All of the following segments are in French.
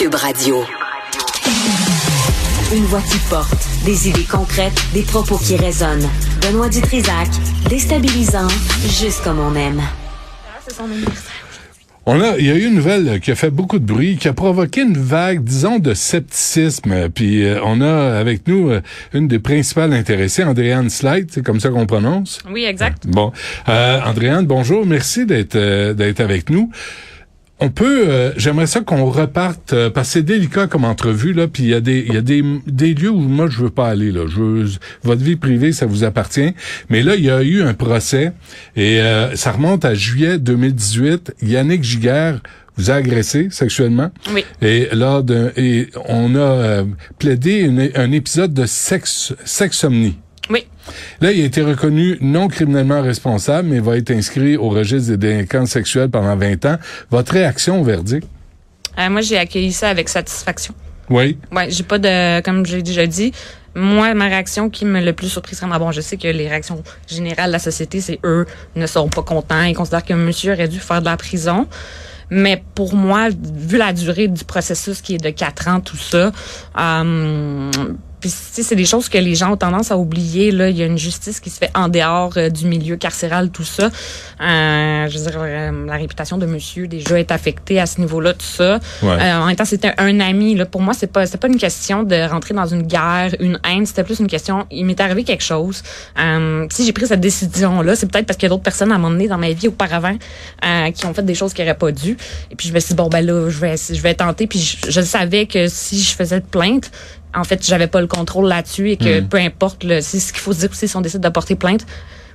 Cube Radio. Une voix qui porte, des idées concrètes, des propos qui résonnent. Benoît Dutrisac, déstabilisant, juste comme on aime. On a, il y a eu une nouvelle qui a fait beaucoup de bruit, qui a provoqué une vague, disons, de scepticisme. Puis euh, on a avec nous euh, une des principales intéressées, Andréane Slide, c'est comme ça qu'on prononce? Oui, exact. Bon, euh, Andréane, bonjour, merci d'être euh, d'être avec nous. On peut, euh, j'aimerais ça qu'on reparte euh, parce que c'est délicat comme entrevue là, puis il y a des il y a des, des lieux où moi je veux pas aller là. Je veux, votre vie privée ça vous appartient, mais là il y a eu un procès et euh, ça remonte à juillet 2018. Yannick Giguère vous a agressé sexuellement. Oui. Et là de, et on a euh, plaidé une- un épisode de sexe sexomnie. Oui. Là, il a été reconnu non criminellement responsable, mais va être inscrit au registre des délinquants sexuels pendant 20 ans. Votre réaction au verdict? Euh, moi, j'ai accueilli ça avec satisfaction. Oui. Ouais, j'ai pas de, comme j'ai déjà dit, moi, ma réaction qui me le plus surprise, vraiment, bon, je sais que les réactions générales de la société, c'est eux ne sont pas contents. Ils considèrent que monsieur aurait dû faire de la prison. Mais pour moi, vu la durée du processus qui est de quatre ans, tout ça, euh, puis tu sais, c'est des choses que les gens ont tendance à oublier. Là, il y a une justice qui se fait en dehors euh, du milieu carcéral, tout ça. Euh, je veux dire, euh, la réputation de monsieur déjà est affectée à ce niveau-là, tout ça. Ouais. Euh, en même temps, c'était un ami. Là. Pour moi, c'est pas, c'est pas une question de rentrer dans une guerre, une haine. C'était plus une question. Il m'est arrivé quelque chose. Euh, si j'ai pris cette décision-là, c'est peut-être parce qu'il y a d'autres personnes à m'emmener dans ma vie auparavant euh, qui ont fait des choses qui n'auraient pas dû. Et puis je me suis dit bon ben là, je vais, je vais tenter. Puis je, je savais que si je faisais de plainte, en fait, j'avais pas le contrôle là-dessus et que peu importe, c'est ce qu'il faut se dire aussi si on décide de porter plainte,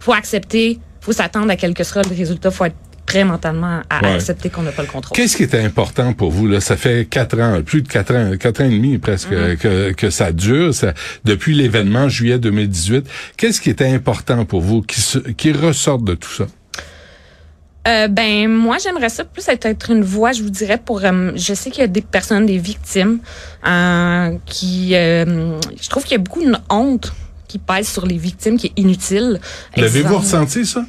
faut accepter, faut s'attendre à quel que sera le résultat, faut être prêt mentalement à Ouais. accepter qu'on n'a pas le contrôle. Qu'est-ce qui était important pour vous? Là? Ça fait quatre ans, plus de quatre ans, quatre ans et demi presque Mm-hmm. que, que ça dure, ça, depuis l'événement juillet 2018. Qu'est-ce qui était important pour vous qui, se- qui ressorte de tout ça? Euh, ben moi j'aimerais ça plus être, être une voix, je vous dirais pour. euh, je sais qu'il y a des personnes, des victimes, euh, qui, euh, je trouve qu'il y a beaucoup de honte qui pèse sur les victimes, qui est inutile. L'avez-vous ressenti ça?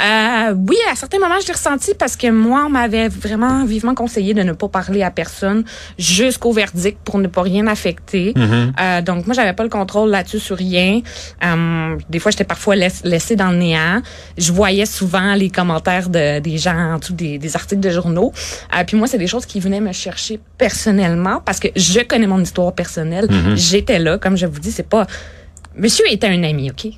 Euh, oui, à certains moments, je l'ai ressenti parce que moi, on m'avait vraiment vivement conseillé de ne pas parler à personne jusqu'au verdict pour ne pas rien affecter. Euh, donc, moi, j'avais pas le contrôle là-dessus sur rien. Euh, des fois, j'étais parfois laiss- laissée dans le néant. Je voyais souvent les commentaires de, des gens en dessous des, des articles de journaux. Euh, puis moi, c'est des choses qui venaient me chercher personnellement parce que je connais mon histoire personnelle. J'étais là, comme je vous dis, c'est pas... Monsieur était un ami, OK?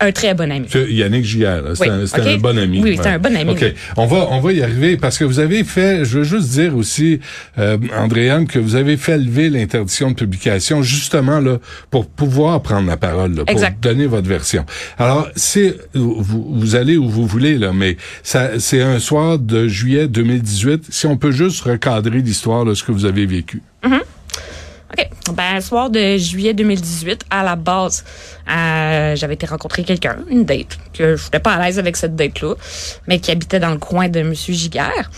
Un très bon ami. Yannick là, c'est Oui, un, bon ami. Oui, oui, c'est un bon ami, OK. oui. On va, on va y arriver parce que vous avez fait, je veux juste dire aussi, euh, Andréane, que vous avez fait lever l'interdiction de publication justement là pour pouvoir prendre la parole, là, pour donner votre version. Alors, c'est vous, vous allez où vous voulez là, mais ça, c'est un soir de juillet 2018. Si on peut juste recadrer l'histoire de ce que vous avez vécu. OK. Ben, soir de juillet 2018, à la base, euh, j'avais été rencontrer quelqu'un, une date, que je n'étais pas à l'aise avec cette date-là, mais qui habitait dans le coin de Monsieur Giguère.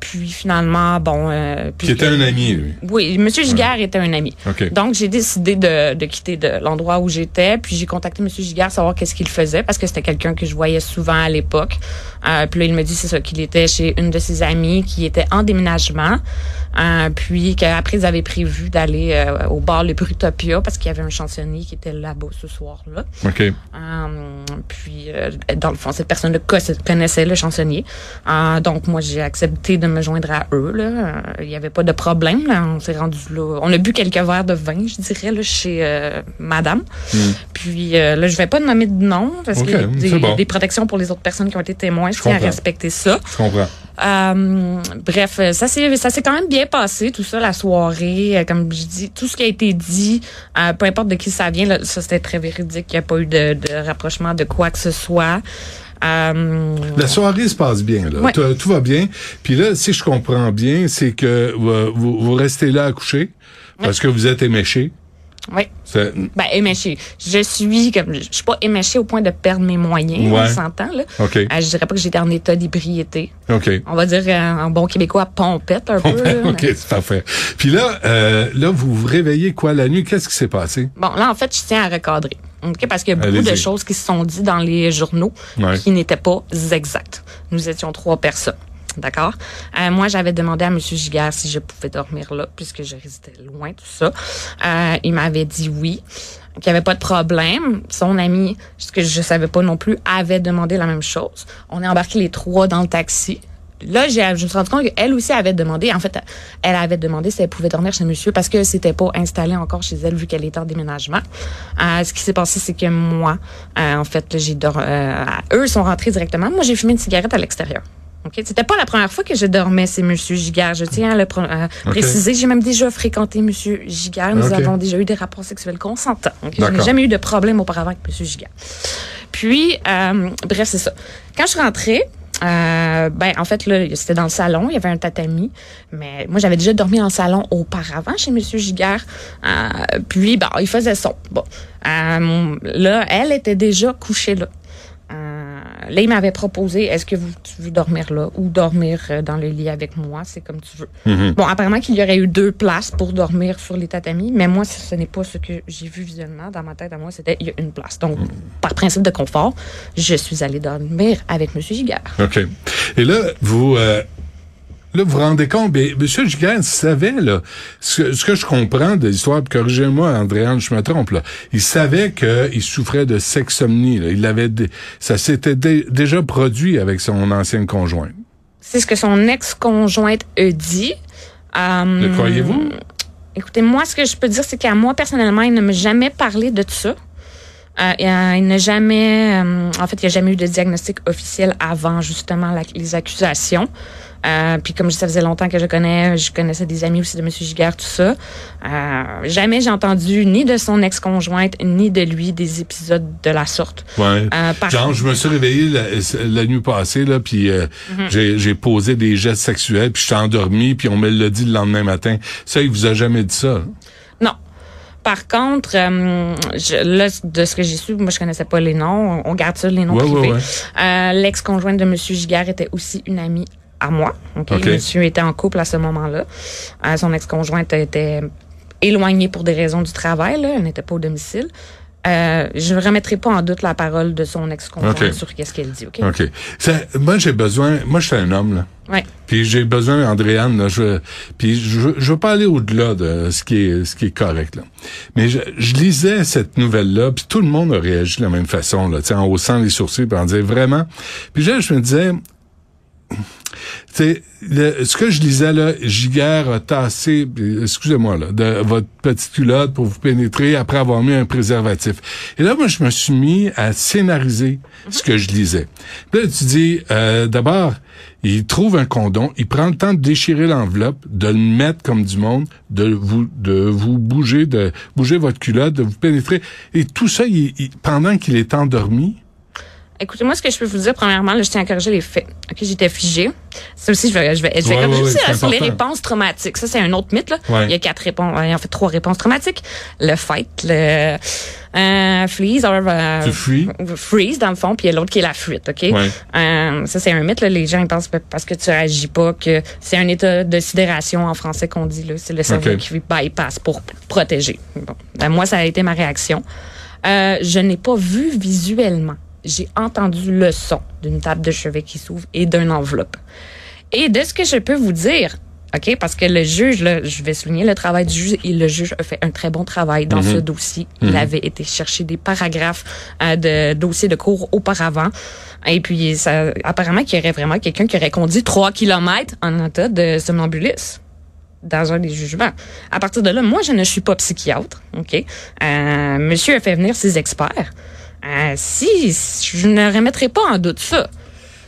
Puis finalement, bon... Euh, puis Qui était un ami, lui. Oui, Monsieur Giguère était un ami. OK. Donc, j'ai décidé de, de quitter de l'endroit où j'étais, puis j'ai contacté Monsieur Giguère savoir qu'est-ce qu'il faisait, parce que c'était quelqu'un que je voyais souvent à l'époque. Euh, puis là, il me dit, c'est ça, qu'il était chez une de ses amies qui était en déménagement, euh, puis qu'après, ils avaient prévu d'aller euh, au bar Le Brutopia, parce qu'il y avait un chansonnier qui était là-bas ce soir-là. OK. Puis, dans le fond, cette personne-là co- connaissait le chansonnier. Donc, moi, j'ai accepté de me joindre à eux. là. Euh, Il n'y avait pas de problème. Là. On s'est rendu là. On a bu quelques verres de vin, je dirais, là, chez euh, Madame. Puis euh, là, je vais pas nommer de nom parce Ok, qu'il y a des, bon. des protections pour les autres personnes qui ont été témoins. Je, Je tiens à respecter ça. Je comprends. Euh, bref, ça s'est ça s'est quand même bien passé tout ça la soirée. Comme je dis, tout ce qui a été dit, euh, peu importe de qui ça vient, là, ça c'était très véridique. Il n'y a pas eu de, de rapprochement de quoi que ce soit. Euh, La soirée se passe bien, là. Ouais. Tout, tout va bien. Puis là, si je comprends bien, c'est que euh, vous, vous restez là à coucher parce que vous êtes éméché. oui. Ben, éméché. Je suis comme, je suis pas éméché au point de perdre mes moyens, Ouais. on s'entend, là. OK. Euh, je dirais pas que j'étais en état d'ébriété. OK. On va dire euh, en bon québécois, pompette un peu. là, OK, mais- c'est parfait. Puis là, euh, là, vous vous réveillez quoi la nuit? Qu'est-ce qui s'est passé? Bon, là, en fait, je tiens à recadrer. OK? Parce qu'il y a beaucoup de choses qui se sont dites dans les journaux Ouais. qui n'étaient pas exactes. Nous étions trois personnes. D'accord? Euh, moi, j'avais demandé à M. Giguère si je pouvais dormir là, puisque je résidais loin, tout ça. Euh, il m'avait dit oui, qu'il n'y avait pas de problème. Son ami, ce que je savais pas non plus, avait demandé la même chose. On est embarqués les trois dans le taxi. Là, je me suis rendu compte qu'elle aussi avait demandé, en fait, elle avait demandé si elle pouvait dormir chez monsieur parce que c'était pas installé encore chez elle vu qu'elle était en déménagement. Euh, ce qui s'est passé, c'est que moi, euh, en fait, j'ai euh, eux sont rentrés directement. Moi, j'ai fumé une cigarette à l'extérieur. OK? C'était pas la première fois que je dormais, c'est Monsieur Giguère. Je tiens à le à préciser. J'ai même déjà fréquenté Monsieur Giguère. Nous avons déjà eu des rapports sexuels consentants. Je n'ai jamais eu de problème auparavant avec Monsieur Giguère. Puis, euh, bref, c'est ça. Quand je suis rentrée, euh, ben en fait là c'était dans le salon il y avait un tatami mais moi j'avais déjà dormi en salon auparavant chez Monsieur Giguère. Euh, puis bon il faisait son. Euh, là elle était déjà couchée là là, il m'avait proposé, est-ce que vous, tu veux dormir là ou dormir euh, dans le lit avec moi? C'est comme tu veux. Mhm. Bon, apparemment qu'il y aurait eu deux places pour dormir sur les tatamis, mais moi, ce ce n'est pas ce que j'ai vu visuellement. Dans ma tête, à moi, c'était il y a une place. Donc, par principe de confort, je suis allée dormir avec M. Giguère. OK. Et là, vous... euh, Là, vous vous rendez compte, mais M. Giguère savait, là, ce, que- ce que je comprends de l'histoire, corrigez-moi, Andréane, je me trompe, là. Il savait qu'il souffrait de sexomnie, là. Il avait, ça s'était dé- déjà produit avec son ancienne conjointe. C'est ce que son ex-conjointe a dit. Euh, Le croyez-vous? Écoutez, moi, ce que je peux dire, c'est qu'à moi, personnellement, il ne m'a jamais parlé de ça. Euh, euh, il n'a jamais, euh, en fait, il n'y a jamais eu de diagnostic officiel avant justement la- les accusations. Euh, puis comme ça faisait longtemps que je connais, je connaissais des amis aussi de M. Giguère, tout ça. Jamais j'ai entendu ni de son ex-conjointe ni de lui des épisodes de la sorte. Ouais. Par- Genre, je me suis réveillé la, la nuit passée, là, puis Mhm. j'ai, posé des gestes sexuels, puis je suis endormi, puis on me l'a dit le lendemain matin. Ça, il vous a jamais dit ça? Non. Par contre, euh, je, là, de ce que j'ai su, moi, je connaissais pas les noms. On garde ça, les noms Ouais, privés. ouais. Euh, L'ex-conjointe de M. Giguère était aussi une amie à moi. ok? OK. Monsieur était en couple à ce moment-là. Euh, son ex-conjointe était éloignée pour des raisons du travail. Là. Elle n'était pas au domicile. Euh, je ne remettrai pas en doute la parole de son ex-conjointe OK. sur qu'est-ce qu'elle dit. OK? OK. Ça- moi, j'ai besoin... Moi, je suis un homme, là. Ouais. Puis j'ai besoin, Andréane, là, je, puis je, je veux pas aller au-delà de ce qui est, ce qui est correct, là. Mais je, je lisais cette nouvelle-là, puis tout le monde a réagi de la même façon, là, en haussant les sourcils, puis en disant vraiment. Puis là, je me disais, le- ce que je lisais là, Giguère a tassé, excusez-moi là, de votre petite culotte pour vous pénétrer après avoir mis un préservatif. Et là, moi, je me suis mis à scénariser ce que je lisais. Puis là, tu dis, euh, d'abord, il trouve un condom, il prend le temps de déchirer l'enveloppe, de le mettre comme du monde, de vous, de vous bouger, de bouger votre culotte, de vous pénétrer, et tout ça, il- il- pendant qu'il est endormi. Écoutez, moi, ce que je peux vous dire, premièrement, là, je tiens à corriger les faits. OK, j'étais figée. Ça aussi, je vais, je vais, je vais Ouais, corriger ouais, c'est sur les réponses traumatiques. Ça, c'est un autre mythe, là. Ouais. Il y a quatre réponses, en fait, trois réponses traumatiques. Le fight, le, euh, freeze, or, euh, fuis. freeze, dans le fond, puis il y a l'autre qui est la fuite, OK? Ouais. Euh, ça, c'est un mythe, là. Les gens, ils pensent que parce que tu réagis pas que c'est un état de sidération en français qu'on dit, là. C'est le cerveau OK. qui bypass pour protéger. Bon. Ben, moi, ça a été ma réaction. Euh, je n'ai pas vu visuellement. J'ai entendu le son d'une table de chevet qui s'ouvre et d'une enveloppe. Et de ce que je peux vous dire, OK, parce que le juge, là, je vais souligner le travail du juge, et le juge a fait un très bon travail dans ce dossier. Il avait été chercher des paragraphes euh, de dossiers de cours auparavant. Et puis, ça, apparemment qu'il y aurait vraiment quelqu'un qui aurait conduit 3 kilomètres en état de somnambulisme dans un des jugements. À partir de là, moi, je ne suis pas psychiatre, OK? Euh, monsieur a fait venir ses experts. Euh, si, je ne remettrai pas en doute ça.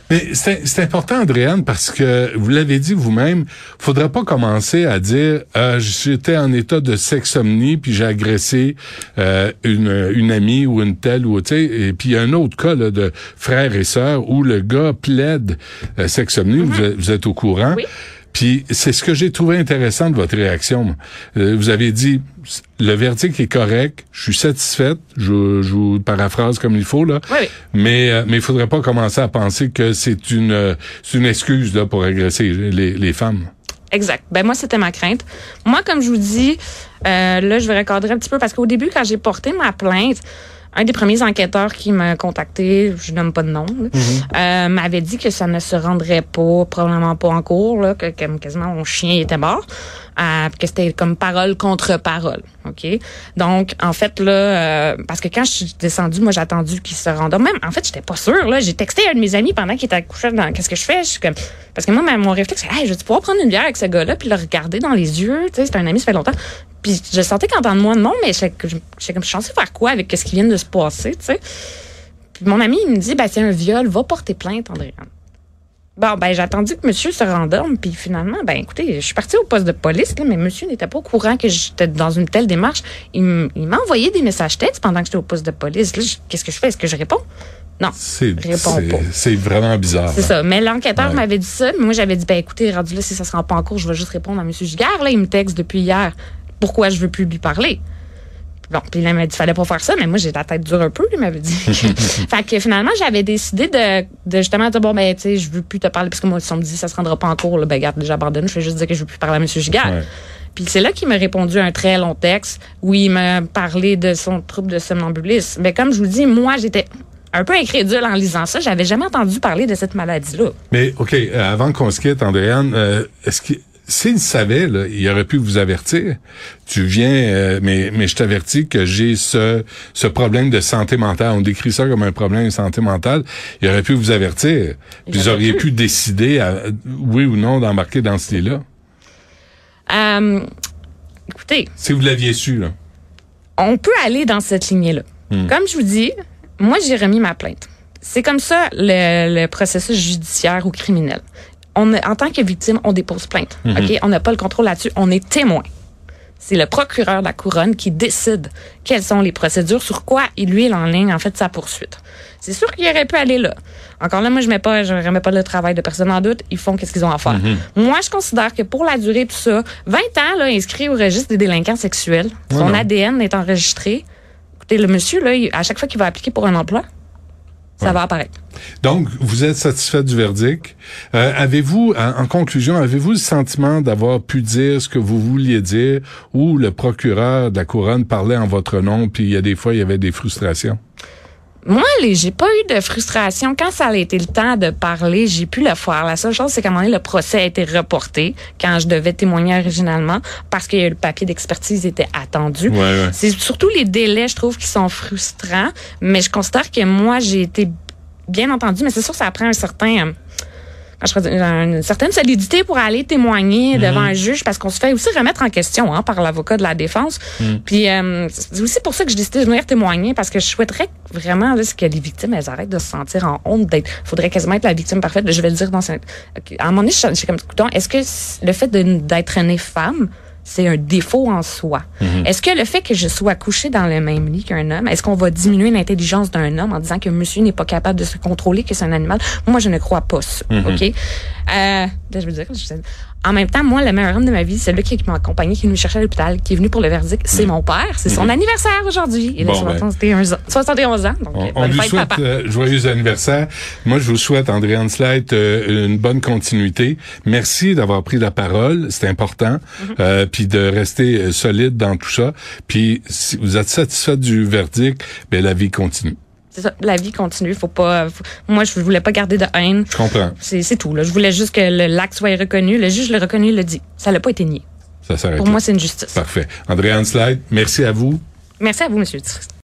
Mais c'est important, Andréane, parce que vous l'avez dit vous-même, faudrait pas commencer à dire euh, j'étais en état de sexomnie puis j'ai agressé euh, une, une amie ou une telle ou tu sais et puis il y a un autre cas là, de frère et sœur où le gars plaide euh, sexomnie, vous, êtes, vous êtes au courant. Oui. Puis c'est ce que j'ai trouvé intéressant de votre réaction. Euh, vous avez dit le verdict est correct, je suis satisfaite, je, je vous paraphrase comme il faut là. Oui. Mais euh, mais il faudrait pas commencer à penser que c'est une euh, c'est une excuse là pour agresser les, les femmes. Exact. Ben moi, c'était ma crainte. Moi, comme je vous dis, euh, là, je vais recadrer un petit peu parce qu'au début, quand j'ai porté ma plainte, un des premiers enquêteurs qui m'a contacté, je nomme pas de nom, là, euh, m'avait dit que ça ne se rendrait pas, probablement pas en cours, là, que, que quasiment mon chien était mort, euh, que c'était comme parole contre parole, ok? Donc en fait là, euh, parce que quand je suis descendue, moi j'ai attendu qu'il se rende. Même en fait, j'étais pas sûre là. J'ai texté à un de mes amis pendant qu'il était couché dans. Qu'est-ce que je fais? Je suis comme parce que moi mon réflexe, c'est hey, je vais pouvoir prendre une bière avec ce gars-là puis le regarder dans les yeux. Tu sais, c'est un ami, ça fait longtemps. Puis je sentais qu'en de moi non, mais j'étais comme je suis censée faire quoi avec ce qui vient de se passer, tu sais? Puis mon ami, il me dit, ben, c'est un viol, va porter plainte, Andréane. Bon, ben, j'ai attendu que monsieur se rendorme, puis finalement, ben, écoutez, je suis partie au poste de police, là, mais monsieur n'était pas au courant que j'étais dans une telle démarche. Il m'a envoyé des messages textes pendant que j'étais au poste de police. Là, qu'est-ce que je fais? Est-ce que je réponds? Non. C'est, c'est vraiment bizarre. C'est ça. Mais l'enquêteur m'avait dit ça, mais moi, j'avais dit, ben, écoutez, rendu là, si ça se rend pas en cours, je vais juste répondre à monsieur Giguère. Là, il me texte depuis hier. Pourquoi je veux plus lui parler? Bon, puis là, il m'a dit, fallait pas faire ça, mais moi, j'ai la tête dure un peu, il m'avait dit. fait que finalement, j'avais décidé de, de justement dire, bon, ben, tu sais, je veux plus te parler, parce que moi, si on me dit, ça se rendra pas en cours, là, ben, garde, j'abandonne, je vais juste dire que je veux plus parler à M. Gigard. Puis c'est là qu'il m'a répondu un très long texte où il m'a parlé de son trouble de somnambulisme. Mais comme je vous dis, moi, j'étais un peu incrédule en lisant ça. J'avais jamais entendu parler de cette maladie-là. Mais, OK, euh, avant qu'on se quitte, Andréane, euh, est-ce que s'il savait, là, il aurait pu vous avertir. Tu viens, euh, mais, mais je t'avertis que j'ai ce, ce problème de santé mentale. On décrit ça comme un problème de santé mentale. Il aurait pu vous avertir. vous auriez pu. décider, oui ou non, d'embarquer dans ce lit-là. Euh, écoutez. Si vous l'aviez su, là. On peut aller dans cette lignée-là. Hmm. Comme je vous dis, moi, j'ai remis ma plainte. C'est comme ça le, le processus judiciaire ou criminel on, en tant que victime, on dépose plainte. Mhm. OK? On n'a pas le contrôle là-dessus. On est témoin. C'est le procureur de la couronne qui décide quelles sont les procédures, sur quoi il lui en ligne, en fait, sa poursuite. C'est sûr qu'il aurait pu aller là. Encore là, moi, je mets pas, je remets pas le travail de personne en doute. Ils font qu'est-ce qu'ils ont à faire. Mhm. Moi, je considère que pour la durée, tout ça, 20 ans, là, inscrit au registre des délinquants sexuels, son ADN est enregistré. Écoutez, le monsieur, là, à chaque fois qu'il va appliquer pour un emploi, ça va apparaître. Donc, vous êtes satisfait du verdict. Euh, avez-vous, en, conclusion, avez-vous le sentiment d'avoir pu dire ce que vous vouliez dire ou le procureur de la couronne parlait en votre nom, puis il y a des fois, il y avait des frustrations? Moi, j'ai pas eu de frustration. Quand ça a été le temps de parler, j'ai pu le faire. La seule chose, c'est qu'à un moment donné, le procès a été reporté quand je devais témoigner originalement parce que le papier d'expertise était attendu. C'est surtout les délais, je trouve, qui sont frustrants. Mais je considère que moi, j'ai été bien entendu, mais c'est sûr que ça prend un certain... Une certaine solidité pour aller témoigner mhm. devant un juge parce qu'on se fait aussi remettre en question hein, par l'avocat de la défense. Mhm. Puis euh, c'est aussi pour ça que j'ai décidé de venir témoigner parce que je souhaiterais vraiment là, que les victimes elles arrêtent de se sentir en honte d'être. Faudrait quasiment être la victime parfaite. Je vais le dire dans. À un moment donné, je suis comme est-ce que le fait d'être née femme c'est un défaut en soi. Mhm. Est-ce que le fait que je sois couché dans le même lit qu'un homme, est-ce qu'on va diminuer l'intelligence d'un homme en disant que monsieur n'est pas capable de se contrôler, que c'est un animal? Moi, je ne crois pas ça. OK? Euh, je veux dire, je, en même temps, moi, le meilleur homme de ma vie, c'est lui qui m'a accompagné, qui est venu chercher à l'hôpital, qui est venu pour le verdict. C'est mm. mon père. C'est son mm-hmm. anniversaire aujourd'hui. Il a 71, ans. Donc, on, lui souhaite euh, joyeux anniversaire. Moi, je vous souhaite, Andréane Slide, euh, une bonne continuité. Merci d'avoir pris la parole. C'est important. Mm-hmm. euh, puis de rester euh, solide dans tout ça. Puis si vous êtes satisfait du verdict, ben la vie continue la vie continue. Faut pas. moi, je voulais pas garder de haine. Je comprends. C'est tout. Là. Je voulais juste que l'acte soit reconnu. Le juge l'a reconnu, il l'a dit. Ça l'a pas été nié. Ça Pour moi, c'est une justice. Parfait. André Slide, merci à vous. Merci à vous, Monsieur